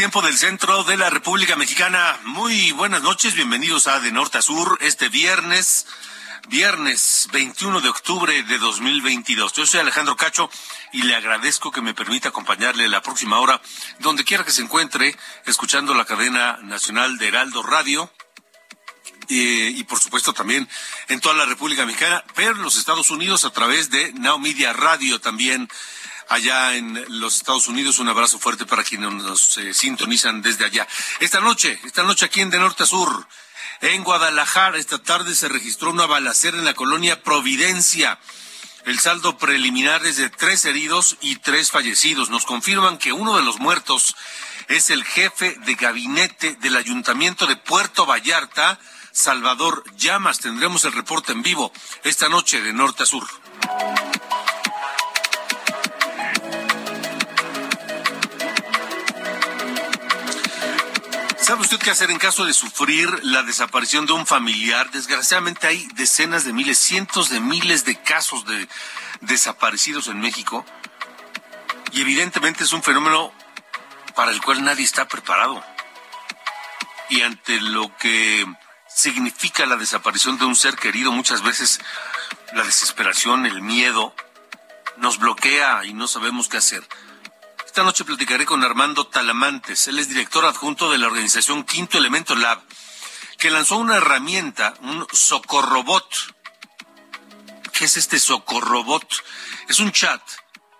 Tiempo del centro de la República Mexicana. Muy buenas noches, bienvenidos a De Norte a Sur este viernes, viernes 21 de octubre de 2022. Yo soy Alejandro Cacho y le agradezco que me permita acompañarle la próxima hora, donde quiera que se encuentre, escuchando la cadena nacional de Heraldo Radio. eh, y por supuesto también en toda la República Mexicana, pero en los Estados Unidos a través de Now Radio también allá en los Estados Unidos. Un abrazo fuerte para quienes nos eh, sintonizan desde allá. Esta noche, esta noche aquí en De Norte a Sur, en Guadalajara, esta tarde se registró una balacera en la colonia Providencia. El saldo preliminar es de tres heridos y tres fallecidos. Nos confirman que uno de los muertos es el jefe de gabinete del ayuntamiento de Puerto Vallarta, Salvador Llamas. Tendremos el reporte en vivo esta noche de norte a sur. ¿Sabe usted qué hacer en caso de sufrir la desaparición de un familiar? Desgraciadamente hay decenas de miles, cientos de miles de casos de desaparecidos en México. Y evidentemente es un fenómeno para el cual nadie está preparado. Y ante lo que significa la desaparición de un ser querido, muchas veces la desesperación, el miedo, nos bloquea y no sabemos qué hacer. Esta noche platicaré con Armando Talamantes. Él es director adjunto de la organización Quinto Elemento Lab, que lanzó una herramienta, un socorrobot. ¿Qué es este socorrobot? Es un chat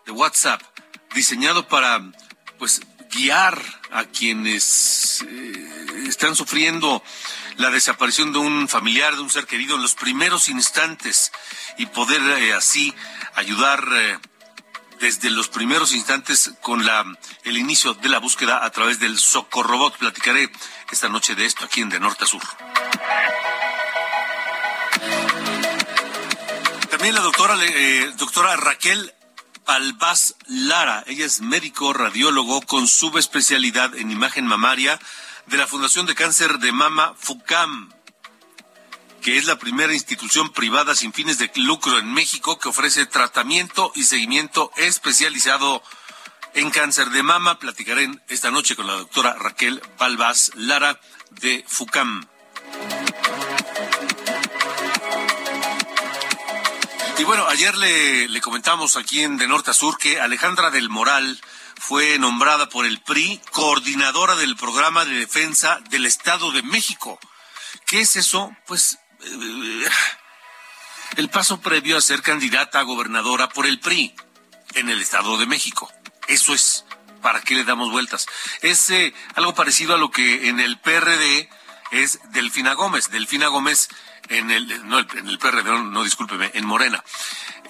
de WhatsApp diseñado para, pues, guiar a quienes eh, están sufriendo la desaparición de un familiar, de un ser querido en los primeros instantes y poder eh, así ayudar eh, desde los primeros instantes con la el inicio de la búsqueda a través del Socorrobot. Platicaré esta noche de esto aquí en De Norte a Sur. También la doctora, eh, doctora Raquel Albaz Lara. Ella es médico radiólogo con subespecialidad en imagen mamaria de la Fundación de Cáncer de Mama FUCAM que es la primera institución privada sin fines de lucro en México que ofrece tratamiento y seguimiento especializado en cáncer de mama. Platicaré esta noche con la doctora Raquel Balbás Lara de FUCAM. Y bueno, ayer le, le comentamos aquí en De Norte a Sur que Alejandra del Moral fue nombrada por el PRI coordinadora del programa de defensa del Estado de México. ¿Qué es eso? Pues el paso previo a ser candidata a gobernadora por el PRI en el Estado de México. Eso es, ¿para qué le damos vueltas? Es eh, algo parecido a lo que en el PRD es Delfina Gómez. Delfina Gómez en el, no, en el PRD, no, no discúlpeme, en Morena.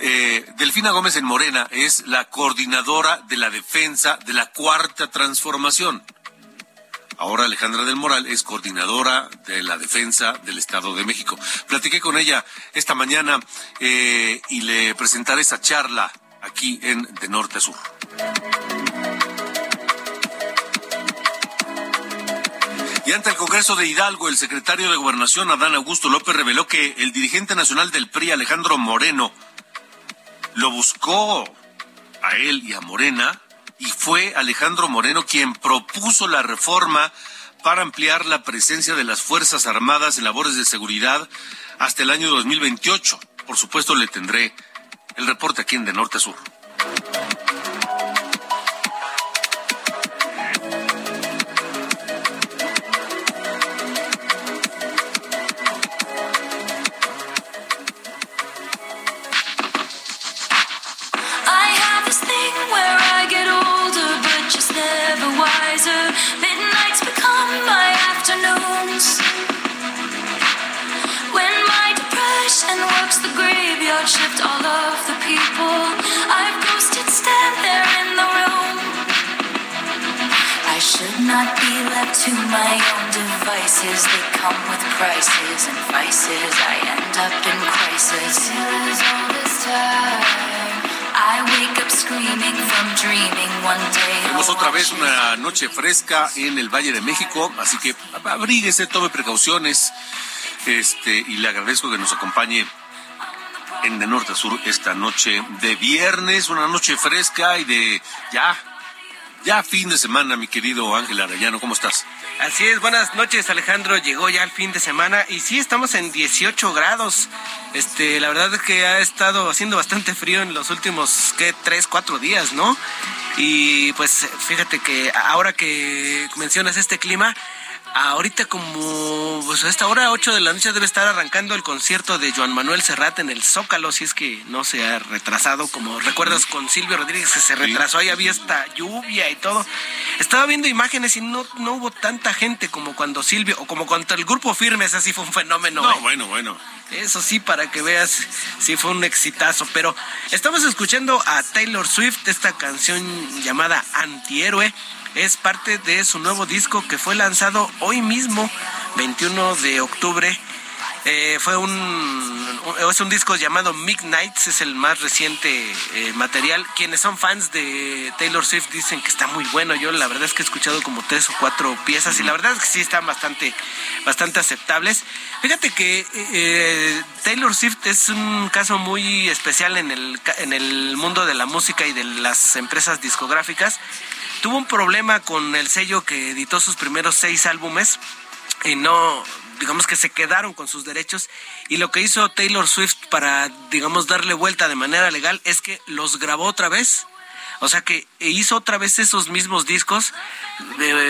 Eh, Delfina Gómez en Morena es la coordinadora de la defensa de la cuarta transformación. Ahora Alejandra del Moral es coordinadora de la defensa del Estado de México. Platiqué con ella esta mañana eh, y le presentaré esa charla aquí en De Norte a Sur. Y ante el Congreso de Hidalgo, el secretario de Gobernación, Adán Augusto López, reveló que el dirigente nacional del PRI, Alejandro Moreno, lo buscó a él y a Morena y fue Alejandro Moreno quien propuso la reforma para ampliar la presencia de las Fuerzas Armadas en labores de seguridad hasta el año 2028. Por supuesto, le tendré El reporte aquí en De Norte a Sur. To my own devices. They come with prices and vices. I end up in crisis. all this time. I wake up screaming from dreaming one day. Tenemos otra vez una noche fresca en el Valle de México, así que abríguese, tome precauciones. Este, y le agradezco que nos acompañe en de norte a sur esta noche de viernes, una noche fresca y de ya ya fin de semana, mi querido Ángel Arellano, ¿cómo estás? Así es, buenas noches Alejandro, llegó ya el fin de semana y sí, estamos en 18 grados. Este, la verdad es que ha estado haciendo bastante frío en los últimos, ¿qué? 3, 4 días, ¿no? Y pues fíjate que ahora que mencionas este clima, Ahorita como pues a esta hora, 8 de la noche, debe estar arrancando el concierto de Joan Manuel Serrat en el Zócalo, si es que no se ha retrasado, como recuerdas con Silvio Rodríguez que se retrasó, ahí había esta lluvia y todo. Estaba viendo imágenes y no, no hubo tanta gente como cuando Silvio, o como cuando el grupo Firmes, así fue un fenómeno. No, ¿eh? bueno, bueno. Eso sí, para que veas, sí fue un exitazo. Pero estamos escuchando a Taylor Swift, esta canción llamada Antihéroe es parte de su nuevo disco que fue lanzado hoy mismo, 21 de octubre. Eh, fue un, es un disco llamado Midnights, es el más reciente eh, material. Quienes son fans de Taylor Swift dicen que está muy bueno. Yo la verdad es que he escuchado como tres o cuatro piezas y la verdad es que sí están bastante, bastante aceptables. Fíjate que eh, Taylor Swift es un caso muy especial en el, en el mundo de la música y de las empresas discográficas tuvo un problema con el sello que editó sus primeros seis álbumes y no, digamos que se quedaron con sus derechos y lo que hizo Taylor Swift para, digamos, darle vuelta de manera legal es que los grabó otra vez. O sea que hizo otra vez esos mismos discos,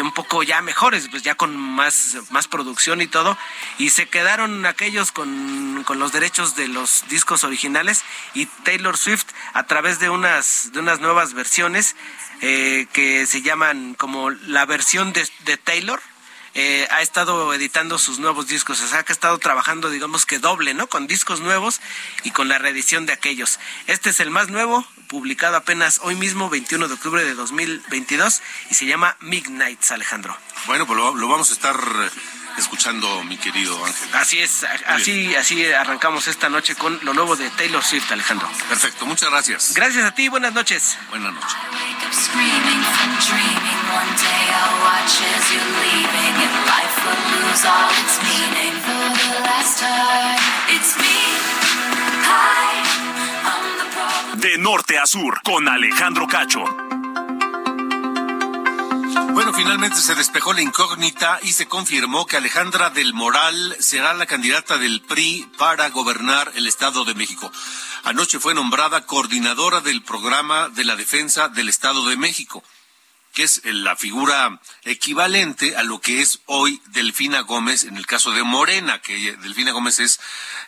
un poco ya mejores, pues ya con más, más producción y todo, y se quedaron aquellos con, con los derechos de los discos originales y Taylor Swift a través de unas, de unas nuevas versiones eh, que se llaman como la versión de, Taylor. Eh, ha estado editando sus nuevos discos, o sea que ha estado trabajando digamos que doble, ¿no? Con discos nuevos y con la reedición de aquellos. Este es el más nuevo, publicado apenas hoy mismo, 21 de octubre de 2022, y se llama Midnights, Alejandro. Bueno, pues lo vamos a estar escuchando, mi querido Ángel. Así es, así, así arrancamos esta noche con lo nuevo de Taylor Swift, Alejandro. Perfecto, muchas gracias. Gracias a ti, buenas noches. Buenas noches. De norte a sur, con Alejandro Cacho. Bueno, finalmente se despejó la incógnita y se confirmó que Alejandra del Moral será la candidata del PRI para gobernar el Estado de México. Anoche fue nombrada coordinadora del programa de la defensa del Estado de México, que es la figura equivalente a lo que es hoy Delfina Gómez en el caso de Morena, que Delfina Gómez es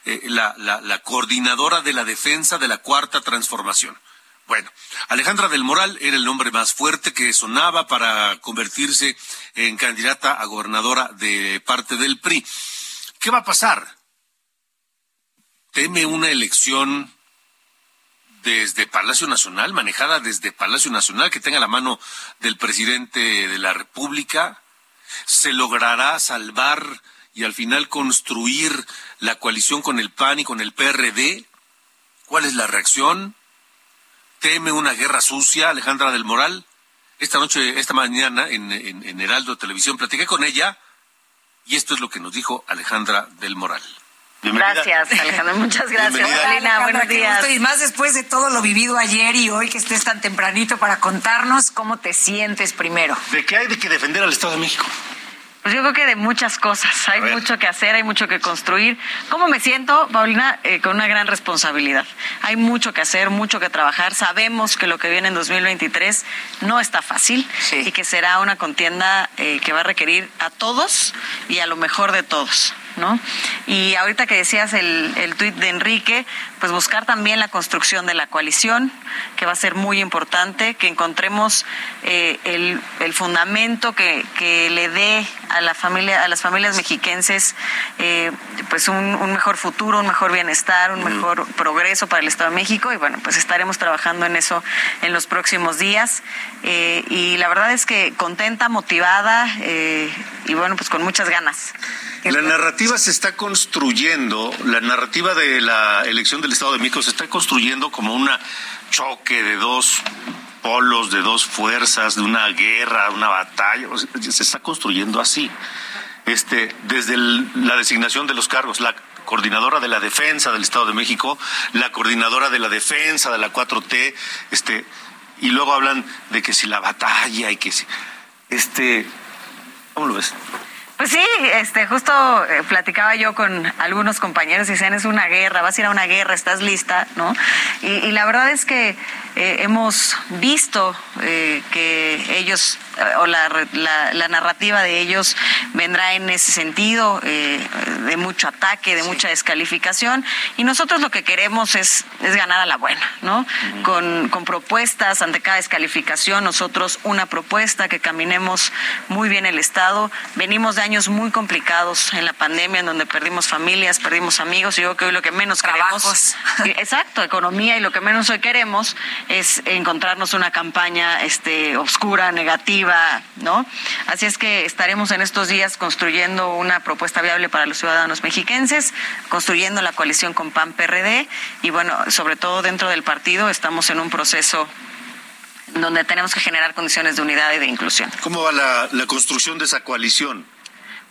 eh, la, la coordinadora de la defensa de la cuarta transformación. Bueno, Alejandra del Moral era el nombre más fuerte que sonaba para convertirse en candidata a gobernadora de parte del PRI. ¿Qué va a pasar? ¿Teme una elección desde Palacio Nacional, manejada desde Palacio Nacional, que tenga la mano del presidente de la República? ¿Se logrará salvar y al final construir la coalición con el PAN y con el PRD? ¿Cuál es la reacción? teme una guerra sucia, Alejandra del Moral. Esta noche, esta mañana, en, en, Heraldo Televisión, platiqué con ella y esto es lo que nos dijo Alejandra del Moral. Gracias, Alejandra. Muchas gracias, Alina. Buenos días. Y más después de todo lo vivido ayer y hoy que estés tan tempranito para contarnos cómo te sientes primero. ¿De qué hay de que defender al Estado de México? Pues yo creo que de muchas cosas. Hay mucho que hacer, hay mucho que construir. ¿Cómo me siento, Paulina? Eh, con una gran responsabilidad. Hay mucho que hacer, mucho que trabajar. Sabemos que lo que viene en 2023 no está fácil y que será una contienda eh, que va a requerir a todos y a lo mejor de todos. ¿No? Y ahorita que decías el, el tuit de Enrique, pues buscar también la construcción de la coalición, que va a ser muy importante, que encontremos eh, el, el, fundamento que, que, le dé a la familia, a las familias mexiquenses, eh, pues un, un, mejor futuro, un mejor bienestar, un mejor progreso para el Estado de México, y bueno, pues estaremos trabajando en eso en los próximos días. Eh, y la verdad es que contenta, motivada, y bueno, pues con muchas ganas. La narrativa se está construyendo, la narrativa de la elección del Estado de México se está construyendo como un choque de dos polos, de dos fuerzas, de una guerra, una batalla, se está construyendo así. Este, desde la designación de los cargos, la coordinadora de la defensa del Estado de México, la coordinadora de la defensa de la 4T, este, y luego hablan de que si la batalla y que si, este, ¿cómo lo ves? Pues sí, este, justo eh, platicaba yo con algunos compañeros y decían, es una guerra, vas a ir a una guerra, estás lista, ¿no? Y, y la verdad es que eh, hemos visto eh, que ellos o la, la, la, narrativa de ellos vendrá en ese sentido, eh, de mucho ataque, de mucha descalificación, y nosotros lo que queremos es, es ganar a la buena, ¿no? Uh -huh. con, con propuestas ante cada descalificación, nosotros una propuesta que caminemos muy bien el Estado. Venimos de años muy complicados en la pandemia, en donde perdimos familias, perdimos amigos, y yo creo que hoy lo que menos Trabajos. queremos, exacto, economía, y lo que menos hoy queremos es encontrarnos una campaña este, oscura, negativa, ¿no? Así es que estaremos en estos días construyendo una propuesta viable para los ciudadanos mexiquenses, construyendo la coalición con PAN PRD y bueno, sobre todo dentro del partido estamos en un proceso donde tenemos que generar condiciones de unidad y de inclusión. ¿Cómo va la, la construcción de esa coalición?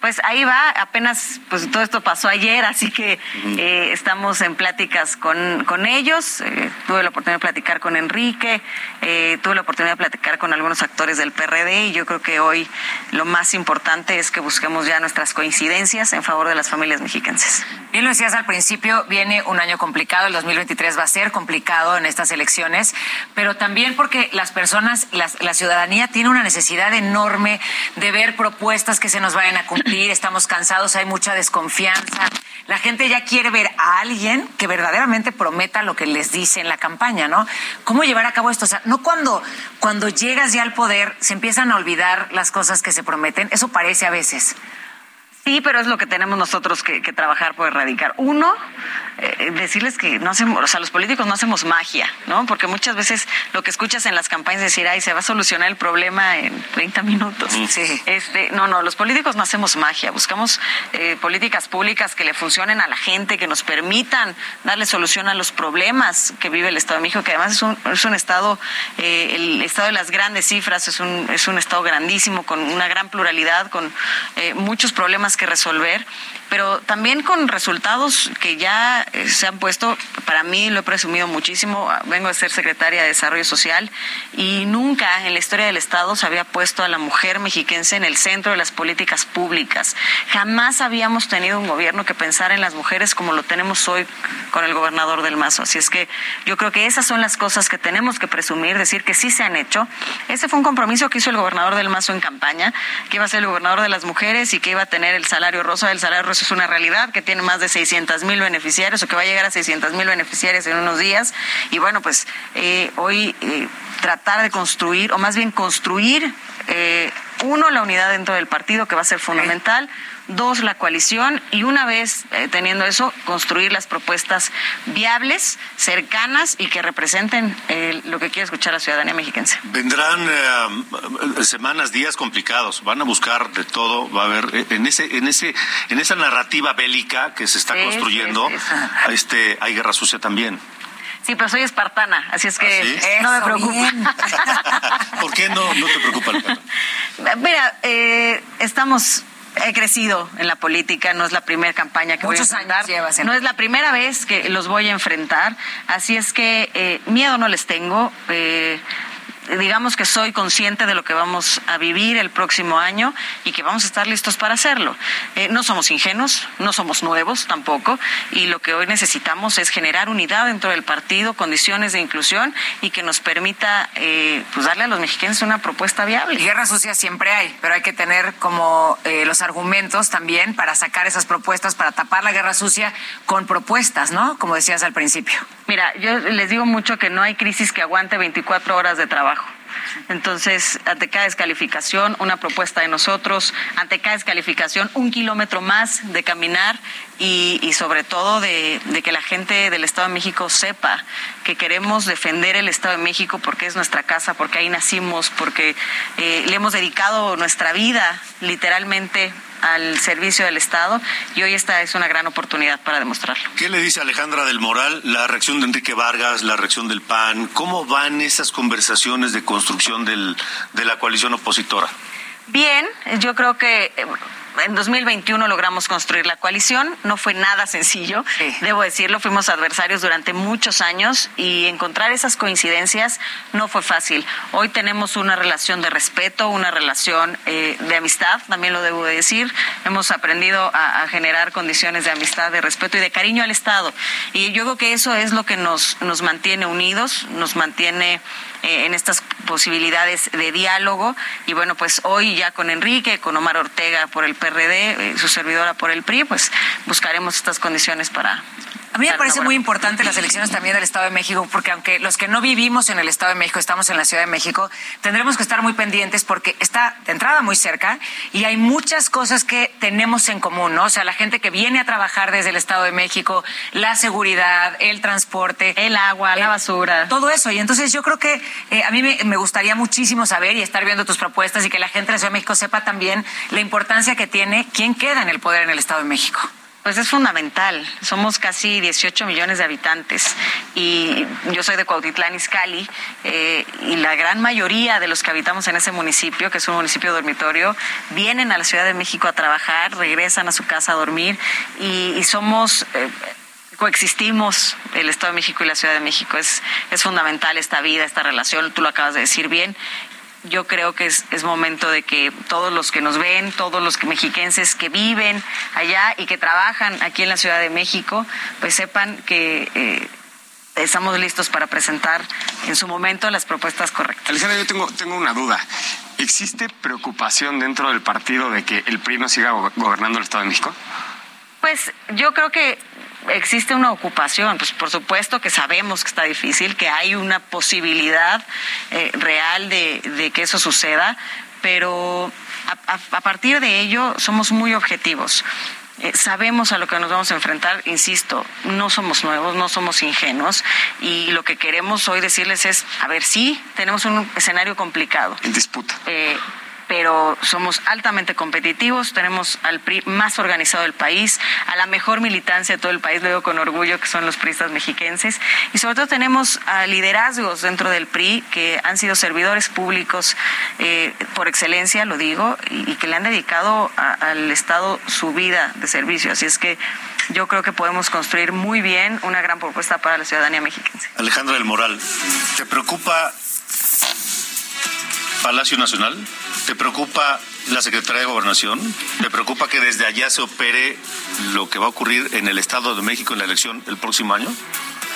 Pues ahí va, apenas, pues todo esto pasó ayer, así que eh, estamos en pláticas con, con ellos. Eh, tuve la oportunidad de platicar con Enrique, eh, tuve la oportunidad de platicar con algunos actores del PRD y yo creo que hoy lo más importante es que busquemos ya nuestras coincidencias en favor de las familias mexicanas. Bien lo decías al principio, viene un año complicado, el 2023 va a ser complicado en estas elecciones, pero también porque las personas, la, la ciudadanía tiene una necesidad enorme de ver propuestas que se nos vayan a cumplir estamos cansados, hay mucha desconfianza. La gente ya quiere ver a alguien que verdaderamente prometa lo que les dice en la campaña, ¿no? ¿Cómo llevar a cabo esto? O sea, no cuando, cuando llegas ya al poder se empiezan a olvidar las cosas que se prometen, eso parece a veces. Sí, pero es lo que tenemos nosotros que, que trabajar por erradicar. Uno, eh, decirles que no hacemos, o sea, los políticos no hacemos magia, ¿no? Porque muchas veces lo que escuchas en las campañas es decir, ay, se va a solucionar el problema en 30 minutos. Sí. Este, no, no, los políticos no hacemos magia. Buscamos eh, políticas públicas que le funcionen a la gente, que nos permitan darle solución a los problemas que vive el Estado de México, que además es un, es un estado, eh, el estado de las grandes cifras, es un, es un estado grandísimo, con una gran pluralidad, con eh, muchos problemas que resolver, pero también con resultados que ya eh, se han puesto, para mí lo he presumido muchísimo, vengo de ser secretaria de Desarrollo Social y nunca en la historia del Estado se había puesto a la mujer mexiquense en el centro de las políticas públicas. Jamás habíamos tenido un gobierno que pensara en las mujeres como lo tenemos hoy con el gobernador del Mazo. Así es que yo creo que esas son las cosas que tenemos que presumir, decir que sí se han hecho. Ese fue un compromiso que hizo el gobernador del Mazo en campaña, que iba a ser el gobernador de las mujeres y que iba a tener el salario rosa. El salario rosa es una realidad que tiene más de 600 mil beneficiarios o que va a llegar a 600 mil beneficiarios en unos días. Y bueno, pues eh, hoy eh, tratar de construir, o más bien construir, eh, uno, la unidad dentro del partido, que va a ser fundamental. Dos, la coalición. Y una vez eh, teniendo eso, construir las propuestas viables, cercanas y que representen eh, lo que quiere escuchar la ciudadanía mexiquense. Vendrán eh, semanas, días complicados. Van a buscar de todo. Va a haber en ese, en ese, en esa narrativa bélica que se está Sí, construyendo. sí, sí. Este, hay guerra sucia también. Sí, pero soy espartana, así es que ¿Ah, sí? no me preocupa. ¿Por qué no, no te preocupa el pato? Mira, eh, estamos he crecido en la política, no es la primera campaña que Muchos voy a años enfrentar, llevas en- no es la primera vez que los voy a enfrentar, así es que eh, miedo no les tengo. eh, digamos que soy consciente de lo que vamos a vivir el próximo año y que vamos a estar listos para hacerlo. Eh, no somos ingenuos, no somos nuevos tampoco, y lo que hoy necesitamos es generar unidad dentro del partido, condiciones de inclusión y que nos permita eh, pues darle a los mexicanos una propuesta viable. guerra sucia siempre hay, pero hay que tener como eh, los argumentos también para sacar esas propuestas, para tapar la guerra sucia con propuestas, ¿no? Como decías al principio. Mira, yo les digo mucho que no hay crisis que aguante 24 horas de trabajo. Entonces, ante cada descalificación, una propuesta de nosotros, ante cada descalificación, un kilómetro más de caminar y, sobre todo de, que la gente del Estado de México sepa que queremos defender el Estado de México porque es nuestra casa, porque ahí nacimos, porque eh, le hemos dedicado nuestra vida literalmente al servicio del Estado y hoy esta es una gran oportunidad para demostrarlo. ¿Qué le dice Alejandra del Moral la reacción de Enrique Vargas, la reacción del PAN? ¿Cómo van esas conversaciones de construcción del, de la coalición opositora? Bien, yo creo que en 2021 logramos construir la coalición. No fue nada sencillo, debo decirlo. Fuimos adversarios durante muchos años y encontrar esas coincidencias no fue fácil. Hoy tenemos una relación de respeto, una relación eh, de amistad, también lo debo decir. Hemos aprendido a, a, generar condiciones de amistad, de respeto y de cariño al Estado. Y yo creo que eso es lo que nos, nos mantiene unidos, nos mantiene eh, en estas posibilidades de diálogo. Y bueno, pues hoy ya con Enrique, con Omar Ortega por el PRD, eh, su servidora por el PRI, pues buscaremos estas condiciones para, a mí me parece muy importante las elecciones también del Estado de México, porque aunque los que no vivimos en el Estado de México estamos en la Ciudad de México, tendremos que estar muy pendientes porque está de entrada muy cerca y hay muchas cosas que tenemos en común, ¿no? O sea, la gente que viene a trabajar desde el Estado de México, la seguridad, el transporte, el agua, la basura. Todo eso. Y entonces yo creo que eh, a mí me, me, gustaría muchísimo saber y estar viendo tus propuestas y que la gente de la Ciudad de México sepa también la importancia que tiene quién queda en el poder en el Estado de México. Pues es fundamental. Somos casi 18 millones de habitantes y yo soy de Cuautitlán, Izcalli, eh, y la gran mayoría de los que habitamos en ese municipio, que es un municipio dormitorio, vienen a la Ciudad de México a trabajar, regresan a su casa a dormir y, somos... Eh, coexistimos el Estado de México y la Ciudad de México. Es, es fundamental esta vida, esta relación, tú lo acabas de decir bien, yo creo que es, es, momento de que todos los que nos ven, todos los mexiquenses que viven allá y que trabajan aquí en la Ciudad de México, pues sepan que eh, estamos listos para presentar en su momento las propuestas correctas. Alejandra, yo tengo, tengo una duda. ¿Existe preocupación dentro del partido de que el PRI no siga gobernando el Estado de México? Pues yo creo que existe una ocupación, pues por supuesto que sabemos que está difícil, que hay una posibilidad eh, real de, de, que eso suceda, pero a, a, a, partir de ello somos muy objetivos. Eh, sabemos a lo que nos vamos a enfrentar, insisto, no somos nuevos, no somos ingenuos y lo que queremos hoy decirles es, a ver, sí, tenemos un escenario complicado. En disputa. Eh, pero somos altamente competitivos, tenemos al PRI más organizado del país, a la mejor militancia de todo el país, lo digo con orgullo, que son los priistas mexiquenses, y sobre todo tenemos a liderazgos dentro del PRI que han sido servidores públicos eh, por excelencia, lo digo, y, que le han dedicado al Estado su vida de servicio. Así es que yo creo que podemos construir muy bien una gran propuesta para la ciudadanía mexiquense. Alejandra del Moral, ¿te preocupa Palacio Nacional? ¿Te preocupa la Secretaría de Gobernación? ¿Te preocupa que desde allá se opere lo que va a ocurrir en el Estado de México en la elección el próximo año?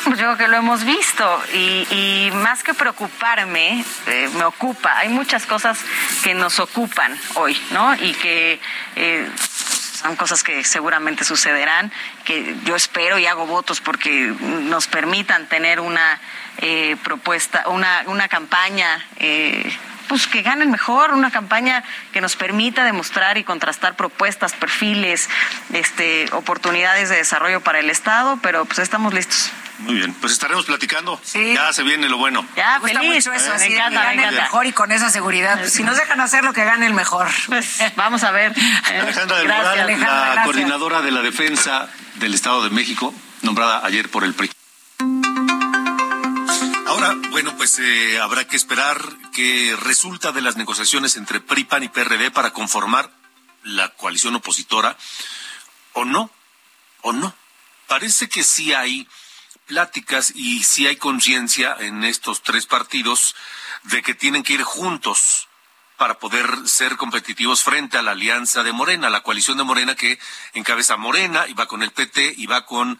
Pues yo creo que lo hemos visto y, más que preocuparme, eh, me ocupa. Hay muchas cosas que nos ocupan hoy, ¿no? Y que eh, son cosas que seguramente sucederán, que yo espero y hago votos porque nos permitan tener una eh, propuesta, una, una campaña. Eh, pues que ganen mejor, una campaña que nos permita demostrar y contrastar propuestas, perfiles, este, oportunidades de desarrollo para el Estado, pero pues estamos listos. Muy bien, pues estaremos platicando. Sí. Ya se viene lo bueno. Ya, Me gusta feliz. mucho eso, me encanta, que me gane el mejor y con esa seguridad. Pues, si nos dejan hacer lo que gane el mejor. Pues vamos a ver. Alejandra del Gracias, Moral, Alejandra, la gracias. coordinadora de la defensa del Estado de México, nombrada ayer por el PRI. Bueno, pues eh, habrá que esperar qué resulta de las negociaciones entre PRI, PAN y PRD para conformar la coalición opositora, o no, o no. Parece que sí hay pláticas y sí hay conciencia en estos tres partidos de que tienen que ir juntos para poder ser competitivos frente a la alianza de Morena, la coalición de Morena que encabeza Morena y va con el PT y va con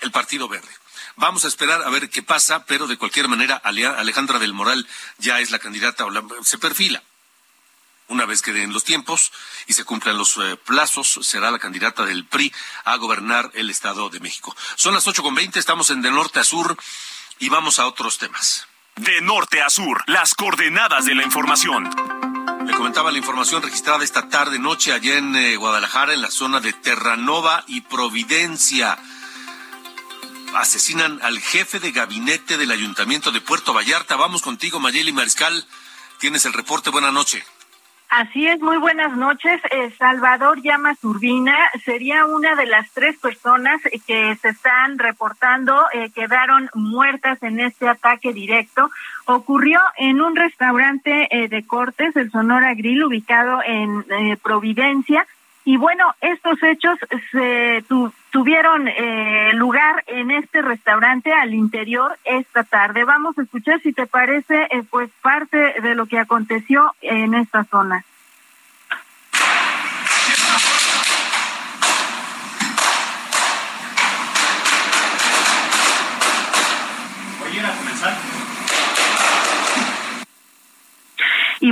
el Partido Verde. Vamos a esperar a ver qué pasa, pero de cualquier manera Alejandra del Moral ya es la candidata, se perfila. Una vez que den los tiempos y se cumplan los eh, plazos, será la candidata del PRI a gobernar el Estado de México. Son las ocho con veinte, estamos en de norte a sur y vamos a otros temas. De norte a sur, las coordenadas de la información. Le comentaba la información registrada esta tarde noche allá en eh, Guadalajara, en la zona de Terranova y Providencia. Asesinan al jefe de gabinete del ayuntamiento de Puerto Vallarta. Vamos contigo, Mayeli Mariscal. Tienes el reporte. Buenas noches. Así es, muy buenas noches. Eh, Salvador Llamas Urbina sería una de las tres personas que se están reportando eh, quedaron muertas en este ataque directo. Ocurrió en un restaurante eh, de cortes, el Sonora Grill, ubicado en Providencia. Y bueno, estos hechos se tuvieron lugar en este restaurante al interior esta tarde. Vamos a escuchar si te parece pues parte de lo que aconteció en esta zona.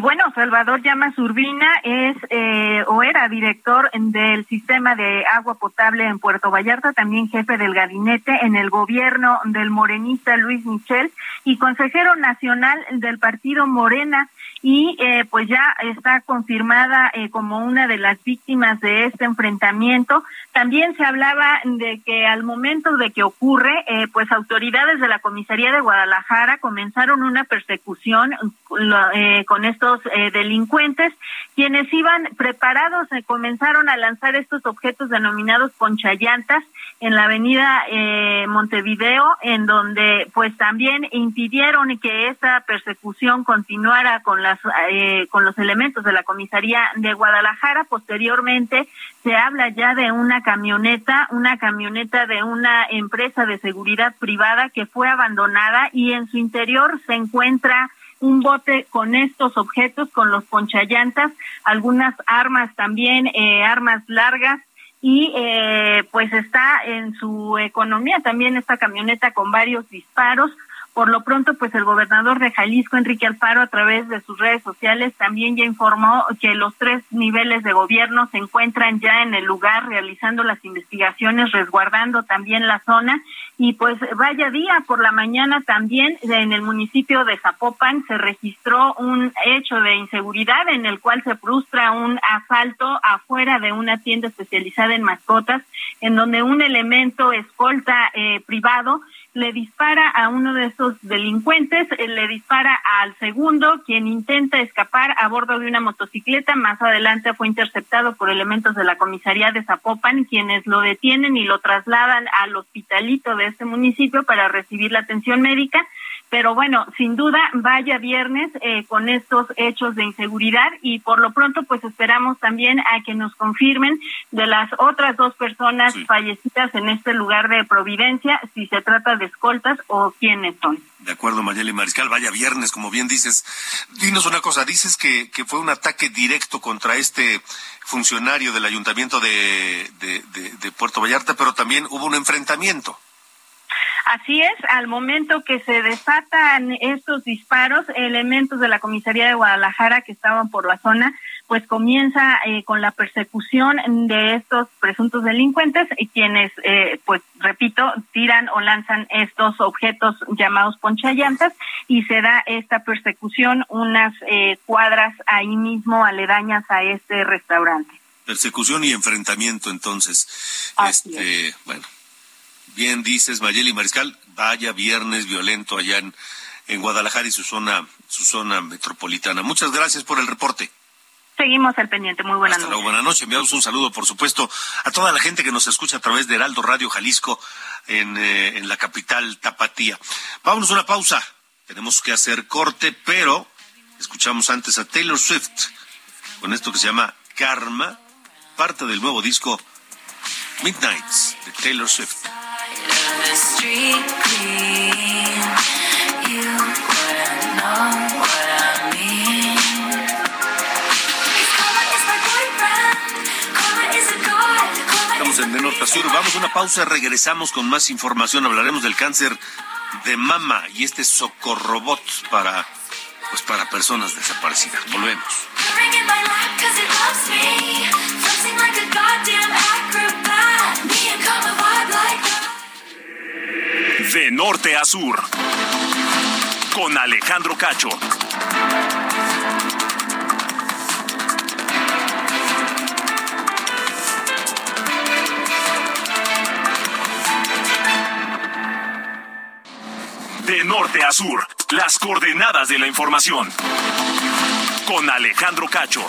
Y bueno, Salvador Llamas Urbina es eh, o era director del sistema de agua potable en Puerto Vallarta, también jefe del gabinete en el gobierno del morenista Luis Michel y consejero nacional del partido Morena y eh, pues ya está confirmada eh, como una de las víctimas de este enfrentamiento. También se hablaba de que al momento de que ocurre, eh, pues autoridades de la comisaría de Guadalajara comenzaron una persecución con estos delincuentes, quienes iban preparados comenzaron a lanzar estos objetos denominados ponchallantas en la avenida Montevideo, en donde pues también impidieron que esa persecución continuara con la eh, con los elementos de la comisaría de Guadalajara. Posteriormente se habla ya de una camioneta, una camioneta de una empresa de seguridad privada que fue abandonada y en su interior se encuentra un bote con estos objetos, con los ponchallantas, algunas armas también, eh, armas largas, y eh, pues está en su economía también esta camioneta con varios disparos. Por lo pronto, pues el gobernador de Jalisco, Enrique Alfaro, a través de sus redes sociales, también ya informó que los tres niveles de gobierno se encuentran ya en el lugar realizando las investigaciones, resguardando también la zona. Y pues vaya día, por la mañana también en el municipio de Zapopan se registró un hecho de inseguridad en el cual se frustra un asalto afuera de una tienda especializada en mascotas, en donde un elemento escolta eh, privado le dispara a uno de esos delincuentes, eh, le dispara al segundo, quien intenta escapar a bordo de una motocicleta. Más adelante fue interceptado por elementos de la comisaría de Zapopan, quienes lo detienen y lo trasladan al hospitalito de este municipio para recibir la atención médica. Pero bueno, sin duda, vaya viernes eh, con estos hechos de inseguridad y por lo pronto pues esperamos también a que nos confirmen de las otras dos personas fallecidas en este lugar de Providencia, si se trata de escoltas o quiénes son. De acuerdo, Mayeli Mariscal, vaya viernes, como bien dices. Dinos una cosa, dices que, que fue un ataque directo contra este funcionario del ayuntamiento de, de Puerto Vallarta, pero también hubo un enfrentamiento. Así es, al momento que se desatan estos disparos, elementos de la comisaría de Guadalajara que estaban por la zona, pues comienza eh, con la persecución de estos presuntos delincuentes y quienes, eh, pues repito, tiran o lanzan estos objetos llamados ponchallantas y se da esta persecución unas eh, cuadras ahí mismo aledañas a este restaurante. Persecución y enfrentamiento, entonces. este, bueno Bien dices, Mayeli Mariscal, vaya viernes violento allá en, en Guadalajara y su zona, su zona metropolitana. Muchas gracias por el reporte. Seguimos al pendiente. Muy buenas noches. buenas noches. Enviamos un saludo, por supuesto, a toda la gente que nos escucha a través de Heraldo Radio Jalisco en, eh, en la capital Tapatía. Vámonos a una pausa. Tenemos que hacer corte, pero escuchamos antes a Taylor Swift con esto que se llama Karma, parte del nuevo disco Midnights de Taylor Swift. The street clean, you wouldn't know what I mean. 'Cause karma is my boyfriend, karma is a god, karma Estamos en De Norte a Sur. Vamos a una pausa, regresamos con más información. Hablaremos del cáncer de mama y este socorrobot para, pues para personas desaparecidas. Volvemos. De norte a sur. Con Alejandro Cacho. De norte a sur. Las coordenadas de la información. Con Alejandro Cacho.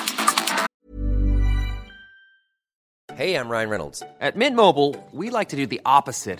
Hey, I'm Ryan Reynolds. At Mint Mobile, we like to do the opposite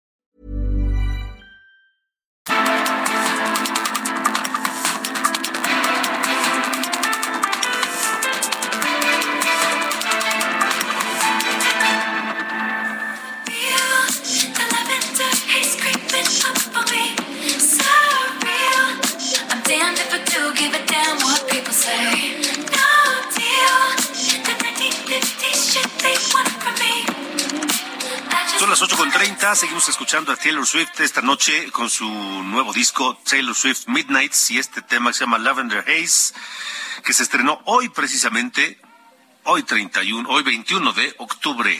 las 8.30, seguimos escuchando a Taylor Swift esta noche con su nuevo disco Taylor Swift Midnights y este tema se llama Lavender Haze, que se estrenó hoy precisamente, hoy 31, hoy 21 de octubre.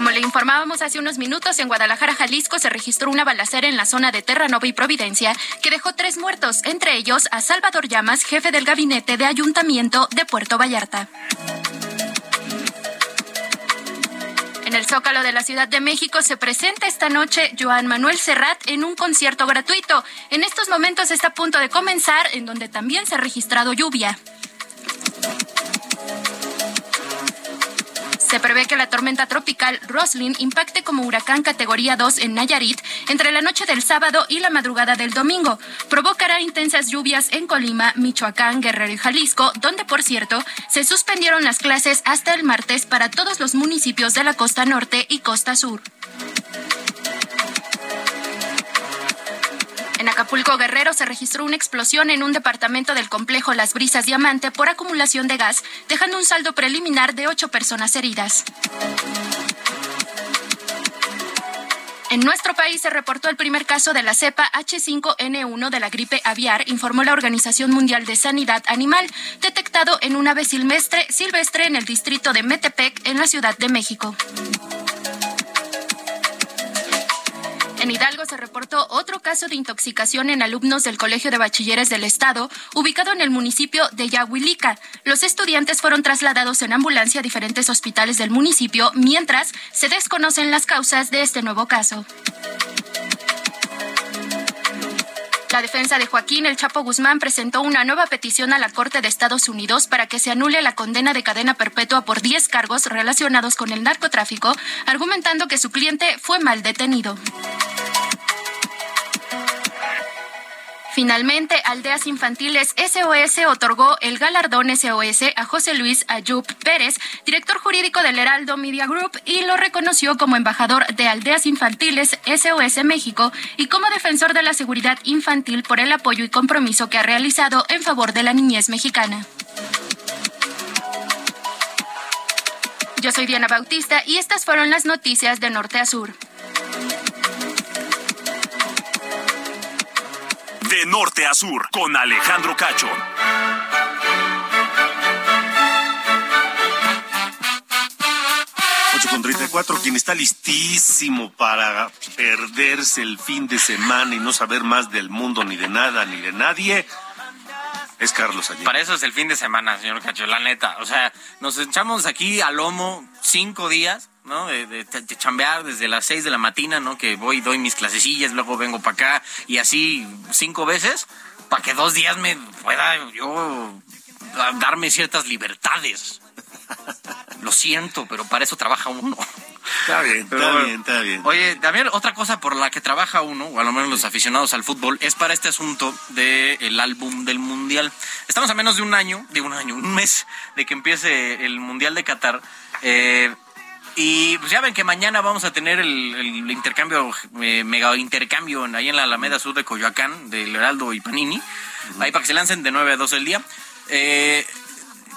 Como le informábamos hace unos minutos, en Guadalajara, Jalisco, se registró una balacera en la zona de Terranova y Providencia que dejó tres muertos, entre ellos a Salvador Llamas, jefe del gabinete de ayuntamiento de Puerto Vallarta. En el Zócalo de la Ciudad de México se presenta esta noche Joan Manuel Serrat en un concierto gratuito. En estos momentos está a punto de comenzar, en donde también se ha registrado lluvia. Se prevé que la tormenta tropical Roslin impacte como huracán categoría 2 en Nayarit entre la noche del sábado y la madrugada del domingo. Provocará intensas lluvias en Colima, Michoacán, Guerrero y Jalisco, donde, por cierto, se suspendieron las clases hasta el martes para todos los municipios de la costa norte y costa sur. En Acapulco Guerrero se registró una explosión en un departamento del complejo Las Brisas Diamante por acumulación de gas, dejando un saldo preliminar de ocho personas heridas. En nuestro país se reportó el primer caso de la cepa H5N1 de la gripe aviar, informó la Organización Mundial de Sanidad Animal, detectado en un ave silvestre, silvestre en el distrito de Metepec, en la Ciudad de México. Hidalgo se reportó otro caso de intoxicación en alumnos del Colegio de Bachilleres del Estado, ubicado en el municipio de Yahuilica. Los estudiantes fueron trasladados en ambulancia a diferentes hospitales del municipio, mientras se desconocen las causas de este nuevo caso. La defensa de Joaquín El Chapo Guzmán presentó una nueva petición a la Corte de Estados Unidos para que se anule la condena de cadena perpetua por 10 cargos relacionados con el narcotráfico, argumentando que su cliente fue mal detenido. Finalmente, Aldeas Infantiles SOS otorgó el galardón SOS a José Luis Ayub Pérez, director jurídico del Heraldo Media Group, y lo reconoció como embajador de Aldeas Infantiles SOS México y como defensor de la seguridad infantil por el apoyo y compromiso que ha realizado en favor de la niñez mexicana. Yo soy Diana Bautista y estas fueron las noticias de Norte a Sur. De norte a sur, con Alejandro Cacho. Ocho con 34, quien está listísimo para perderse el fin de semana y no saber más del mundo, ni de nada, ni de nadie, es Carlos Allende. Para eso es el fin de semana, señor Cacho, la neta. O sea, nos echamos aquí al lomo cinco días, ¿no? De, de- de chambear desde las seis de la mañana, ¿no? Que voy, doy mis clasecillas, luego vengo para acá y así cinco veces, para que dos días me pueda yo darme ciertas libertades. Lo siento, pero para eso trabaja uno. Está bien, está bien, está bien. Oye, también otra cosa por la que trabaja uno, o a lo menos los aficionados al fútbol, es para este asunto del álbum del Mundial. Estamos a menos de un año, de un año, un mes de que empiece el Mundial de Qatar. eh, y pues ya ven que mañana vamos a tener el, el intercambio, eh, mega intercambio ahí en la Alameda Sur de Coyoacán, del Heraldo y Panini. Ahí para que se lancen de 9 a 12 del día. Eh,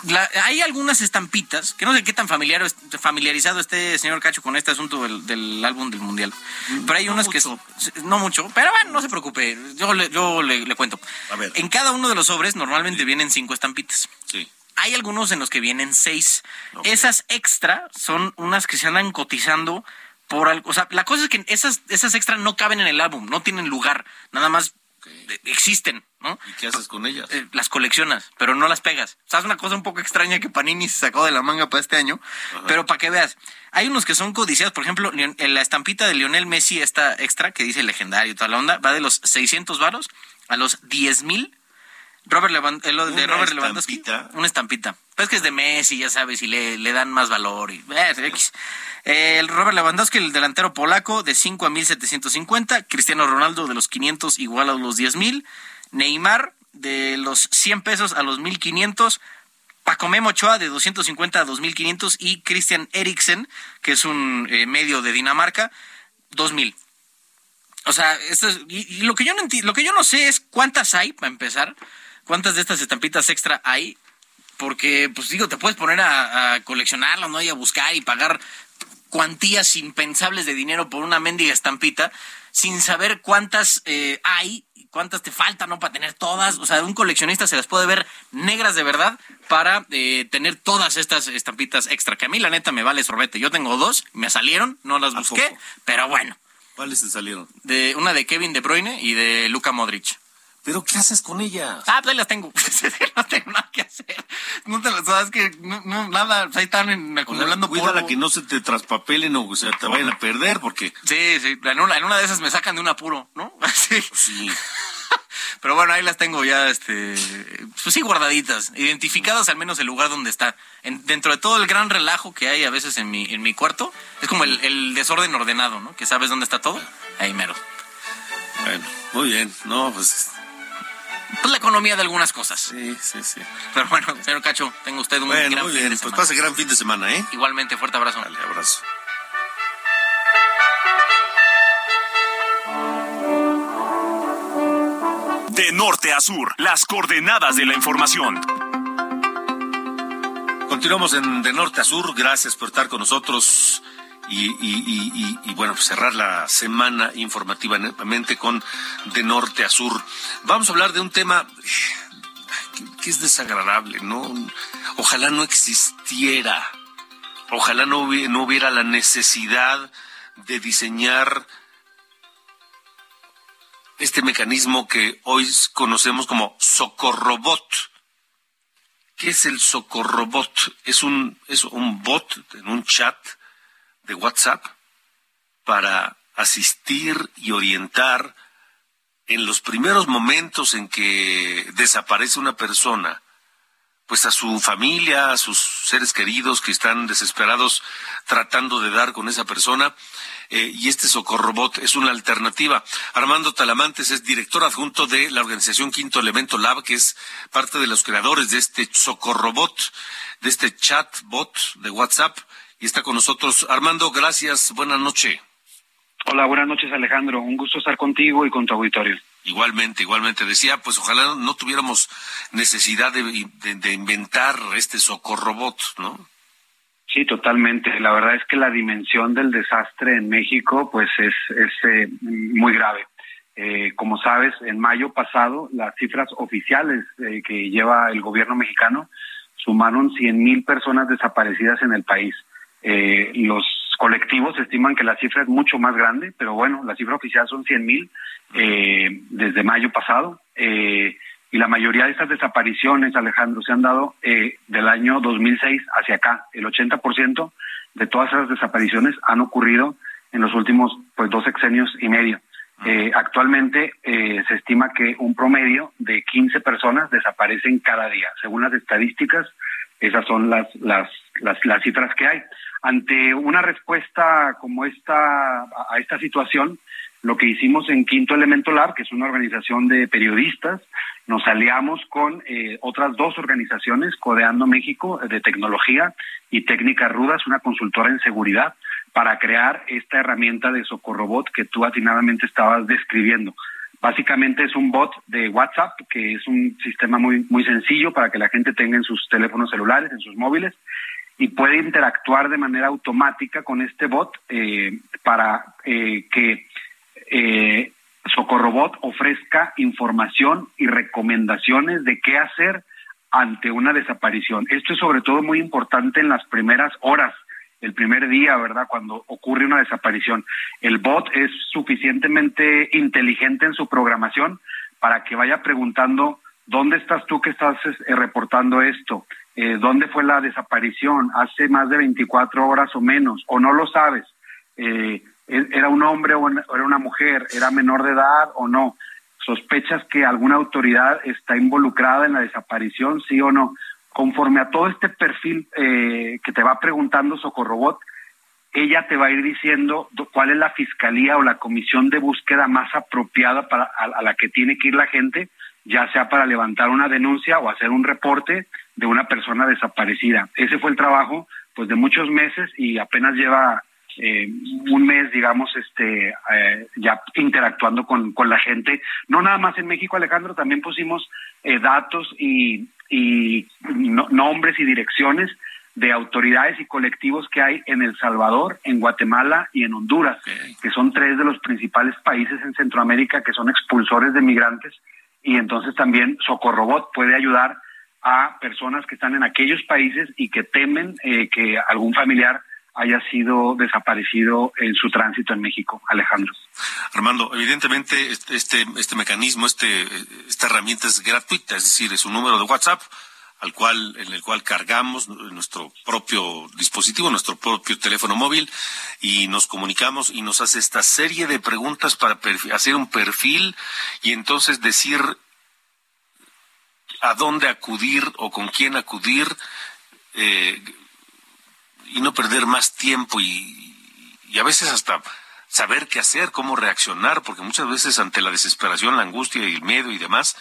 la- hay algunas estampitas, que no sé qué tan familiar, familiarizado esté señor Cacho con este asunto del, del álbum del Mundial. Pero hay unas que... No mucho, pero bueno, no se preocupe, yo le, yo le, le cuento. A ver. En cada uno de los sobres normalmente vienen cinco estampitas. Sí. Hay algunos en los que vienen seis. Esas extra son unas que se andan cotizando por algo. O sea, la cosa es que esas, esas extra no caben en el álbum, no tienen lugar, nada más eh, existen, ¿no? ¿Y qué haces con ellas? Eh, las coleccionas, pero no las pegas. O sea, es una cosa un poco extraña que Panini se sacó de la manga para este año. Pero para que veas, hay unos que son codiciados. Por ejemplo, en la estampita de Lionel Messi, esta extra que dice legendario y toda la onda, va de los 600 varos a los 10 mil. Robert de Lewandowski. estampita. Una estampita. Pues que es de Messi, ya sabes, y le, le dan más valor. Y, eh. Eh, el Robert Lewandowski, el delantero polaco, de 5 a 1750. Cristiano Ronaldo, de los 500 igual a los 10 mil. Neymar, de los 100 pesos a los 1500. Paco Memo Ochoa, de 250 a 2500. Y Christian Eriksen, que es un eh, medio de Dinamarca, 2000. O sea, esto es- y, y lo que yo no lo que yo no sé es cuántas hay para empezar, cuántas de estas estampitas extra hay, porque pues digo, te puedes poner a, a coleccionarlas, ¿no? Y a buscar y pagar cuantías impensables de dinero por una mendiga estampita sin saber cuántas eh, hay, cuántas te faltan, ¿no? Para tener todas. O sea, un coleccionista se las puede ver negras de verdad para eh, tener todas estas estampitas extra. Que a mí, la neta, me vale sorbete. Yo tengo dos, me salieron, no las ¿A busqué, poco? pero bueno. ¿Cuáles te salieron? De, una de Kevin De Bruyne y de Luka Modric. ¿Pero qué haces con ellas? Ah, pues ahí las tengo. no tengo nada que hacer. No te las sabes que no, no, nada, pues ahí están en- acumulando Cuídala polvo. que no se te traspapelen o se te vayan a perder, porque Sí, sí, en una, en una de esas me sacan de un apuro, ¿no? Así. sí. Pero bueno, ahí las tengo ya, este, pues sí, guardaditas, identificadas al menos el lugar donde está. En- dentro de todo el gran relajo que hay a veces en mi, en mi cuarto, es como el, el desorden ordenado, ¿no? Que sabes dónde está todo, ahí mero. Bueno, muy bien. No, pues Pues la economía de algunas cosas. sí, sí, sí. Pero bueno, señor Cacho, tenga usted un Bueno, gran muy fin bien. de Pues pase gran fin de semana, ¿eh? Igualmente, fuerte abrazo. Dale, abrazo. De norte a sur, las coordenadas de la información. Continuamos en De Norte a Sur. Gracias por estar con nosotros y, bueno, cerrar la semana informativa nuevamente con De Norte a Sur. Vamos a hablar de un tema que, que es desagradable, ¿no? Ojalá no existiera. Ojalá no no hubiera la necesidad de diseñar este mecanismo que hoy conocemos como socorrobot. ¿Qué es el socorrobot? Es un, es un bot en un chat de WhatsApp para asistir y orientar en los primeros momentos en que desaparece una persona, pues a su familia, a sus seres queridos que están desesperados tratando de dar con esa persona. Eh, y este Socorrobot es una alternativa. Armando Talamantes es director adjunto de la organización Quinto Elemento Lab, que es parte de los creadores de este Socorrobot, de este chatbot de WhatsApp, y está con nosotros. Armando, gracias, buenas noches. Hola, buenas noches Alejandro, un gusto estar contigo y con tu auditorio. Igualmente, igualmente. Decía, pues ojalá no tuviéramos necesidad de, de, inventar este socorrobot, ¿no? Sí, totalmente. La verdad es que la dimensión del desastre en México, pues es, es eh, muy grave. Eh, como sabes, en mayo pasado, las cifras oficiales eh, que lleva el gobierno mexicano sumaron 100 mil personas desaparecidas en el país. Los colectivos estiman que la cifra es mucho más grande, pero bueno, la cifra oficial son 100 mil eh, desde mayo pasado. Eh, y la mayoría de estas desapariciones, Alejandro, se han dado eh, del año 2006 hacia acá. El 80% de todas esas desapariciones han ocurrido en los últimos pues dos sexenios y medio. Eh, actualmente eh, se estima que un promedio de 15 personas desaparecen cada día. Según las estadísticas, esas son las, las, las, las cifras que hay. Ante una respuesta como esta, a esta situación, lo que hicimos en Quinto Elemento Lab, que es una organización de periodistas, nos aliamos con eh, otras dos organizaciones, Codeando México, de tecnología, y Técnicas Rudas, una consultora en seguridad, para crear esta herramienta de socorrobot que tú atinadamente estabas describiendo. Básicamente es un bot de WhatsApp, que es un sistema muy, muy sencillo para que la gente tenga en sus teléfonos celulares, en sus móviles, y puede interactuar de manera automática con este bot eh, para eh, que eh, Socorrobot ofrezca información y recomendaciones de qué hacer ante una desaparición. Esto es sobre todo muy importante en las primeras horas, el primer día, ¿verdad? Cuando ocurre una desaparición. El bot es suficientemente inteligente en su programación para que vaya preguntando, ¿dónde estás tú que estás eh, reportando esto? Eh, ¿Dónde fue la desaparición? ¿Hace más de 24 horas o menos? ¿O no lo sabes? Eh, era un hombre o era una mujer, era menor de edad o no. Sospechas que alguna autoridad está involucrada en la desaparición, sí o no. Conforme a todo este perfil eh, que te va preguntando Socorrobot, ella te va a ir diciendo cuál es la fiscalía o la comisión de búsqueda más apropiada para a, la que tiene que ir la gente, ya sea para levantar una denuncia o hacer un reporte de una persona desaparecida. Ese fue el trabajo pues de muchos meses y apenas lleva eh, un mes, digamos, este, eh, ya interactuando con, con la gente. No nada más en México, Alejandro, también pusimos eh, datos y, y nombres y direcciones de autoridades y colectivos que hay en El Salvador, en Guatemala y en Honduras, que son tres de los principales países en Centroamérica que son expulsores de migrantes. Y entonces también Socorrobot puede ayudar a personas que están en aquellos países y que temen eh, que algún familiar haya sido desaparecido en su tránsito en México, Alejandro. Armando, evidentemente este, este, este mecanismo, este, esta herramienta es gratuita, es decir, es un número de WhatsApp al cual, en el cual cargamos nuestro propio dispositivo, nuestro propio teléfono móvil y nos comunicamos y nos hace esta serie de preguntas para hacer un perfil y entonces decir a dónde acudir o con quién acudir. Eh, y no perder más tiempo y, a veces hasta saber qué hacer, cómo reaccionar, porque muchas veces ante la desesperación, la angustia y el miedo y demás,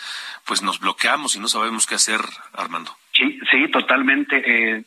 pues nos bloqueamos y no sabemos qué hacer, Armando. Sí, sí, totalmente. Eh,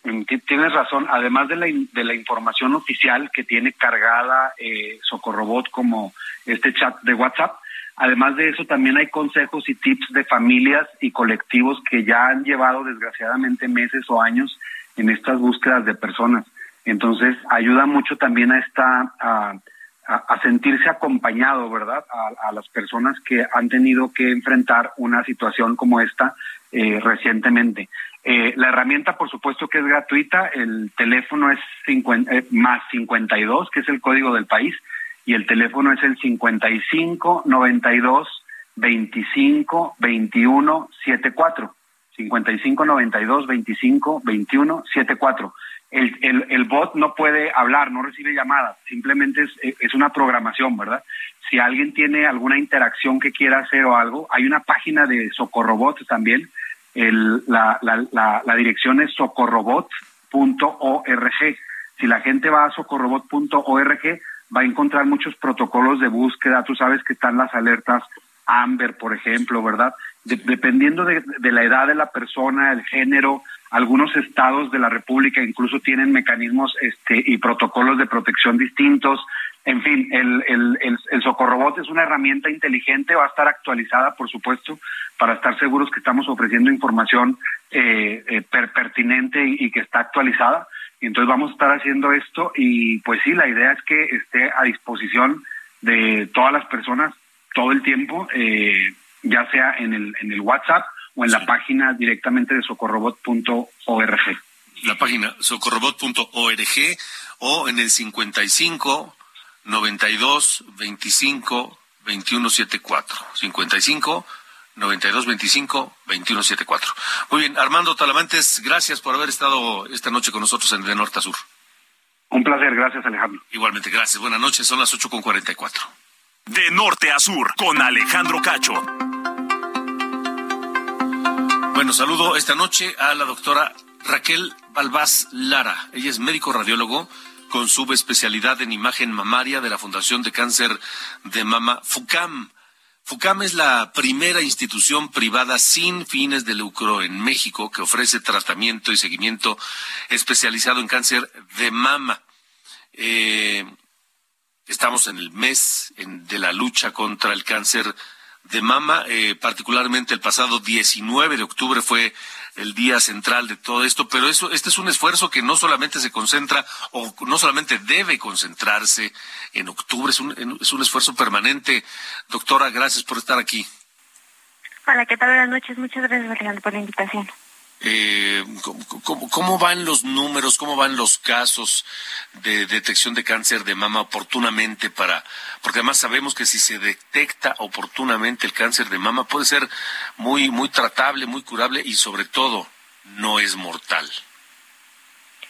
tienes razón. Además de la, de la información oficial que tiene cargada eh, Socorrobot como este chat de WhatsApp, además de eso también hay consejos y tips de familias y colectivos que ya han llevado desgraciadamente meses o años en estas búsquedas de personas. Entonces, ayuda mucho también a esta, a, sentirse acompañado, ¿verdad? A, las personas que han tenido que enfrentar una situación como esta eh, recientemente. Eh, la herramienta, por supuesto, que es gratuita. El teléfono es 50, eh, más 52, que es el código del país, y el teléfono es el 55 92 25 21 74. 55 92 25 21 74 el, el, el, bot no puede hablar, no recibe llamadas, simplemente es, es, una programación, ¿verdad? Si alguien tiene alguna interacción que quiera hacer o algo, hay una página de Socorrobot también El, la, la, la, la dirección es socorrobot.org. Si la gente va a socorrobot.org, va a encontrar muchos protocolos de búsqueda. Tú sabes que están las alertas Amber, por ejemplo, ¿verdad? dependiendo de, de, la edad de la persona, el género, algunos estados de la República incluso tienen mecanismos este, y protocolos de protección distintos. En fin, el, el, el, Socorrobot es una herramienta inteligente, va a estar actualizada, por supuesto, para estar seguros que estamos ofreciendo información eh, eh, per, pertinente y que está actualizada. Entonces vamos a estar haciendo esto y pues sí, la idea es que esté a disposición de todas las personas todo el tiempo, eh, ya sea en el, en el WhatsApp o en la página directamente de socorrobot.org. La página socorrobot.org o en el 55 92 25 21 74. 55 92 25 21 74. Muy bien, Armando Talamantes, gracias por haber estado esta noche con nosotros en De Norte a Sur. Un placer, gracias Alejandro. Igualmente, gracias. Buenas noches, son las 8 con 44. De norte a sur, con Alejandro Cacho. Bueno, saludo esta noche a la doctora Raquel Balbás Lara. Ella es médico radiólogo con subespecialidad en imagen mamaria de la Fundación de Cáncer de Mama FUCAM. FUCAM es la primera institución privada sin fines de lucro en México que ofrece tratamiento y seguimiento especializado en cáncer de mama. Eh, Estamos en el mes de la lucha contra el cáncer de mama, eh, particularmente el pasado 19 de octubre fue el día central de todo esto, pero eso, este es un esfuerzo que no solamente se concentra o no solamente debe concentrarse en octubre, es un, es un esfuerzo permanente. Doctora, gracias por estar aquí. Hola, ¿qué tal? Buenas noches. Muchas gracias, Alejandro, por la invitación. Eh, ¿cómo, ¿Cómo van los números, cómo van los casos de detección de cáncer de mama oportunamente para, porque además sabemos que si se detecta oportunamente el cáncer de mama puede ser muy, muy tratable, muy curable y sobre todo no es mortal?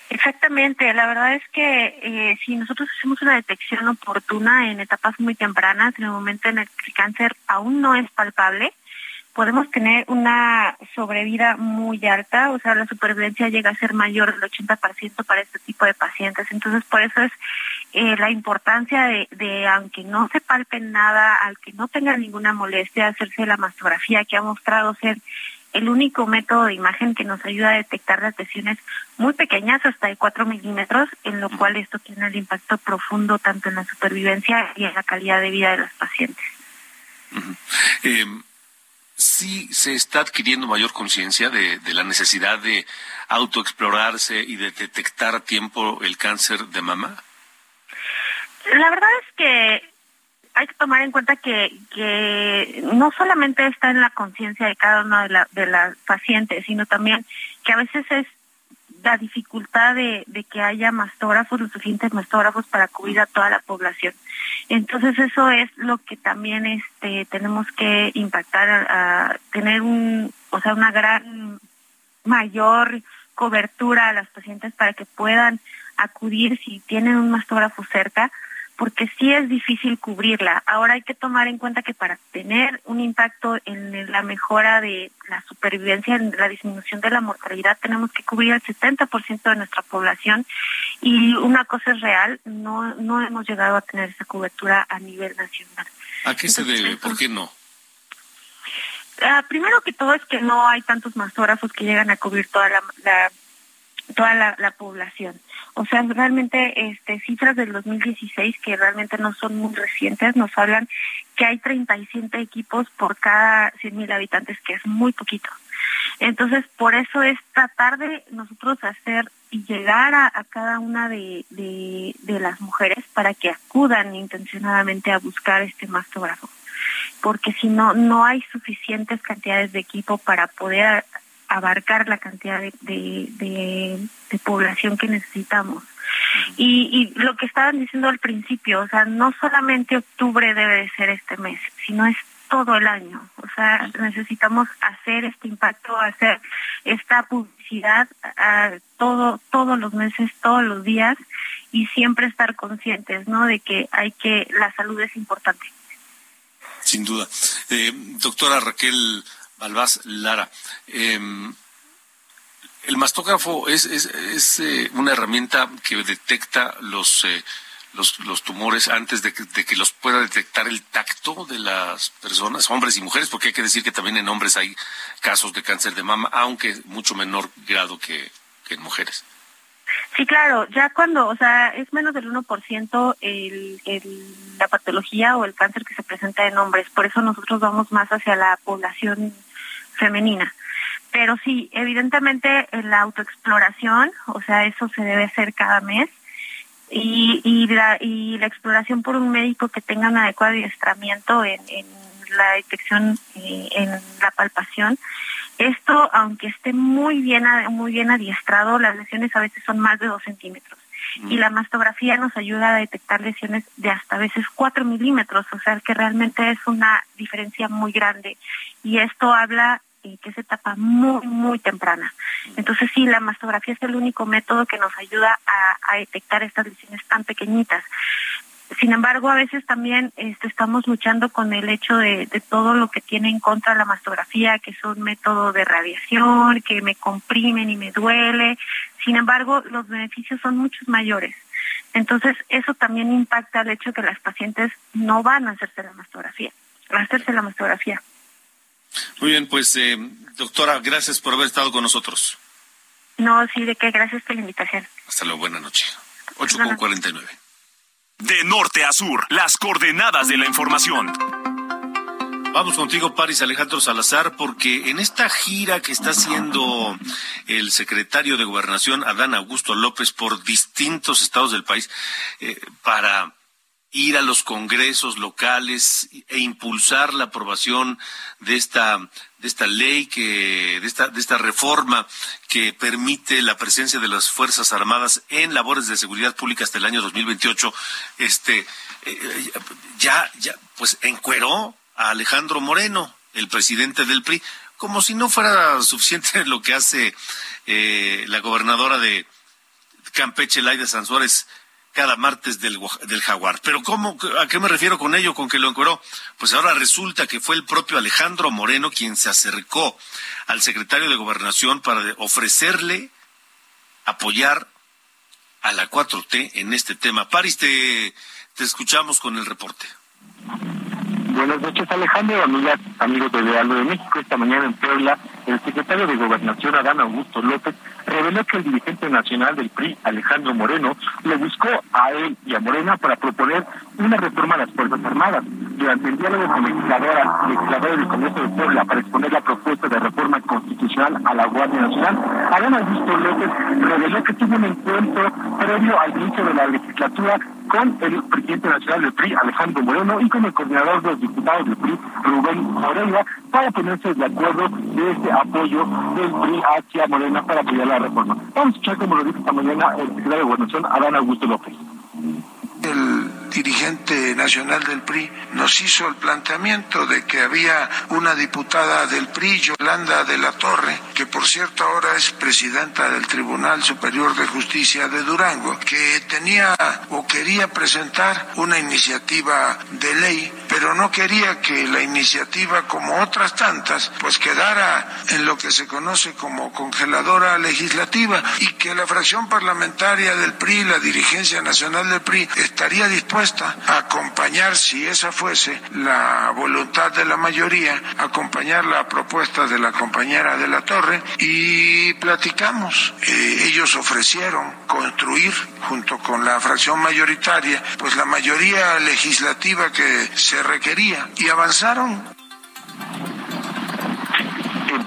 Exactamente, la verdad es que eh, si nosotros hacemos una detección oportuna en etapas muy tempranas, en el momento en el que el cáncer aún no es palpable, podemos tener una sobrevida muy alta, o sea, la supervivencia llega a ser mayor del 80% para este tipo de pacientes. Entonces, por eso es eh, la importancia de, de, aunque no se palpe nada, al que no tenga ninguna molestia, hacerse la mastografía, que ha mostrado ser el único método de imagen que nos ayuda a detectar las lesiones muy pequeñas, hasta de 4 milímetros, en lo cual esto tiene el impacto profundo tanto en la supervivencia y en la calidad de vida de los pacientes. Uh sí se está adquiriendo mayor conciencia de, la necesidad de autoexplorarse y de detectar a tiempo el cáncer de mama? La verdad es que hay que tomar en cuenta que, que no solamente está en la conciencia de cada una de, la, de las pacientes, sino también que a veces es la dificultad de, que haya mastógrafos, los suficientes mastógrafos para cubrir a toda la población. Entonces eso es lo que también este tenemos que impactar tener un, o sea, una gran mayor cobertura a las pacientes para que puedan acudir si tienen un mastógrafo cerca porque sí es difícil cubrirla. Ahora hay que tomar en cuenta que para tener un impacto en la mejora de la supervivencia, en la disminución de la mortalidad, tenemos que cubrir el 70% de nuestra población y una cosa es real, no, no hemos llegado a tener esa cobertura a nivel nacional. ¿A qué Entonces, se debe? ¿Por qué no? Uh, primero que todo es que no hay tantos mastógrafos que llegan a cubrir toda la, la toda la, la, población. O sea, realmente este, cifras del 2016 que realmente no son muy recientes nos hablan que hay 37 equipos por cada 100.000 habitantes, que es muy poquito. Entonces, por eso es tratar de nosotros hacer y llegar a, a cada una de, de, de, las mujeres para que acudan intencionadamente a buscar este mastógrafo. Porque si no, no hay suficientes cantidades de equipo para poder abarcar la cantidad de, de, población que necesitamos. Y, y, lo que estaban diciendo al principio, o sea, no solamente octubre debe de ser este mes, sino es todo el año. O sea, necesitamos hacer este impacto, hacer esta publicidad a todo, todos los meses, todos los días y siempre estar conscientes, ¿no? De que hay que, la salud es importante. Sin duda. Eh, doctora Raquel Balbás Lara. Em, el mastógrafo es, es, eh, una herramienta que detecta los, eh, los, los, tumores antes de que, los pueda detectar el tacto de las personas, hombres y mujeres, porque hay que decir que también en hombres hay casos de cáncer de mama, aunque mucho menor grado que, en mujeres. Sí, claro, ya cuando, o sea, es menos del 1% el, el, la patología o el cáncer que se presenta en hombres, por eso nosotros vamos más hacia la población femenina. Pero sí, evidentemente en la autoexploración, o sea, eso se debe hacer cada mes. Y, y, la, y la exploración por un médico que tenga un adecuado adiestramiento en, en la detección, eh, en la palpación. Esto, aunque esté muy bien, muy bien adiestrado, las lesiones a veces son más de dos centímetros. Y la mastografía nos ayuda a detectar lesiones de hasta a veces cuatro milímetros, o sea que realmente es una diferencia muy grande. Y esto habla que es etapa muy, muy temprana. Entonces sí, la mastografía es el único método que nos ayuda a, detectar estas lesiones tan pequeñitas. Sin embargo, a veces también este, estamos luchando con el hecho de, todo lo que tiene en contra la mastografía, que es un método de radiación, que me comprimen y me duele. Sin embargo, los beneficios son muchos mayores. Entonces, eso también impacta el hecho de que las pacientes no van a hacerse la mastografía, a hacerse la mastografía. Muy bien, pues eh, doctora, gracias por haber estado con nosotros. No, sí, de qué, gracias por la invitación. Hasta luego, buena noche. 8 con 49. De norte a sur, las coordenadas de la información. Vamos contigo, Paris Alejandro Salazar, porque en esta gira que está haciendo el secretario de Gobernación, Adán Augusto López, por distintos estados del país, eh, para ir a los congresos locales e impulsar la aprobación de esta de esta ley que de esta de esta reforma que permite la presencia de las fuerzas armadas en labores de seguridad pública hasta el año 2028 este eh, ya ya pues encueró a Alejandro Moreno el presidente del PRI como si no fuera suficiente lo que hace eh, la gobernadora de Campeche Laida Sanzuárez cada martes del, del jaguar. Pero ¿cómo, ¿a qué me refiero con ello, con que lo encueró? Pues ahora resulta que fue el propio Alejandro Moreno quien se acercó al secretario de Gobernación para ofrecerle apoyar a la 4T en este tema. Paris, te, te escuchamos con el reporte. Buenas noches, Alejandro, amigas, amigos de Lealdo de México. Esta mañana en Puebla, el secretario de Gobernación, Adán Augusto López, reveló que el dirigente nacional del PRI, Alejandro Moreno, le buscó a él y a Morena para proponer una reforma a las Fuerzas Armadas. Durante el diálogo con legisladora, legisladora del Congreso de Puebla para exponer la propuesta de reforma constitucional a la Guardia Nacional, Adán Augusto López reveló que tuvo un encuentro previo al inicio de la legislatura con el presidente nacional del PRI, Alejandro Moreno, y con el coordinador de los diputados del PRI, Rubén Moreira, para ponerse de acuerdo de este apoyo del PRI hacia Morena para apoyar la reforma. Vamos a escuchar, como lo dijo esta mañana el secretario de Gobernación, Adán Augusto López. El dirigente nacional del PRI nos hizo el planteamiento de que había una diputada del PRI, Yolanda de la Torre, que por cierto ahora es presidenta del Tribunal Superior de Justicia de Durango, que tenía o quería presentar una iniciativa de ley, pero no quería que la iniciativa, como otras tantas, pues quedara en lo que se conoce como congeladora legislativa y que la fracción parlamentaria del PRI, la dirigencia nacional del PRI, estaría dispuesta a acompañar, si esa fuese la voluntad de la mayoría, acompañar la propuesta de la compañera de la Torre y platicamos. Eh, ellos ofrecieron construir junto con la fracción mayoritaria, pues la mayoría legislativa que se requería y avanzaron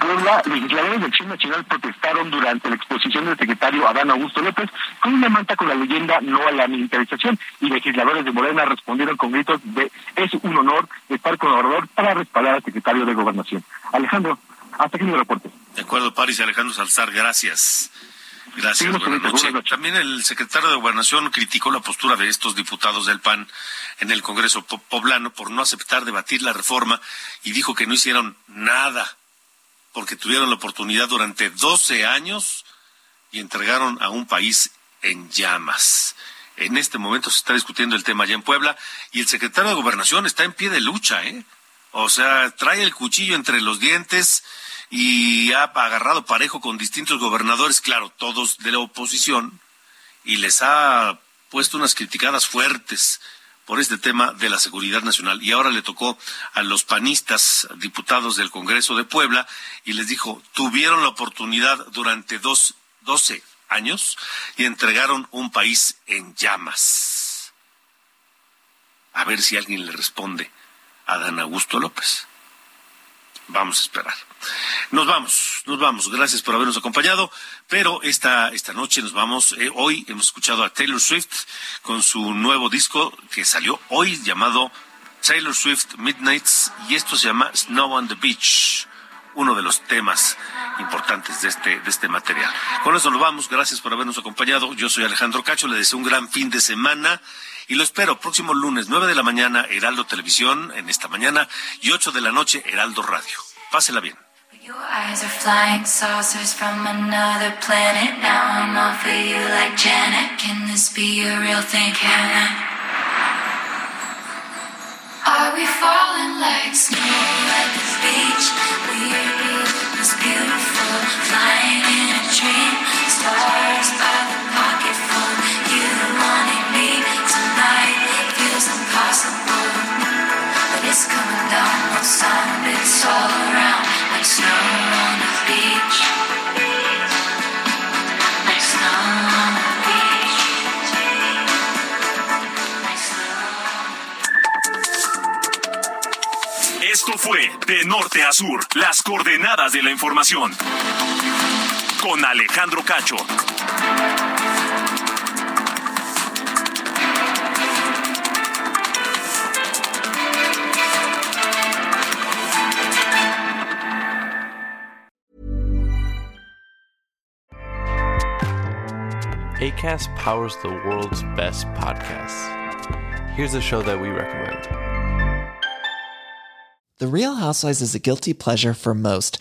Puebla, legisladores de Acción Nacional protestaron durante la exposición del secretario Adán Augusto López con una manta con la leyenda no a la militarización y legisladores de Morena respondieron con gritos de es un honor estar con Obrador para respaldar al secretario de Gobernación. Alejandro, hasta aquí mi reporte. De acuerdo, París Alejandro Salzar, gracias. Gracias, buenas noches. También el secretario de Gobernación criticó la postura de estos diputados del PAN en el Congreso poblano por no aceptar debatir la reforma y dijo que no hicieron nada porque tuvieron la oportunidad durante 12 años y entregaron a un país en llamas. En este momento se está discutiendo el tema allá en Puebla y el secretario de Gobernación está en pie de lucha, ¿eh? O sea, trae el cuchillo entre los dientes y ha agarrado parejo con distintos gobernadores, claro, todos de la oposición, y les ha puesto unas criticadas fuertes por este tema de la seguridad nacional. Y ahora le tocó a los panistas, diputados del Congreso de Puebla, y les dijo, tuvieron la oportunidad durante dos, doce años y entregaron un país en llamas. A ver si alguien le responde a Dan Augusto López. Vamos a esperar. Nos vamos, nos vamos. Gracias por habernos acompañado. Pero esta, esta noche nos vamos. Eh, hoy hemos escuchado a Taylor Swift con su nuevo disco que salió hoy llamado Taylor Swift Midnights y esto se llama Snow on the Beach, uno de los temas importantes de este, de este material. Con eso nos vamos. Gracias por habernos acompañado. Yo soy Alejandro Cacho. Le deseo un gran fin de semana. Y lo espero próximo lunes, 9 de la mañana, Heraldo Televisión, en esta mañana, y 8 de la noche, Heraldo Radio. Pásela bien. Your eyes are flying saucers from another planet. Now I'm all for you like Janet. Can this be a real thing? I? Are we falling like snow at the beach? We're beautiful, flying Sur, las coordenadas de la información. Con Alejandro Cacho. ACAST powers the world's best podcasts. Here's a show that we recommend. The Real Housewives is a guilty pleasure for most,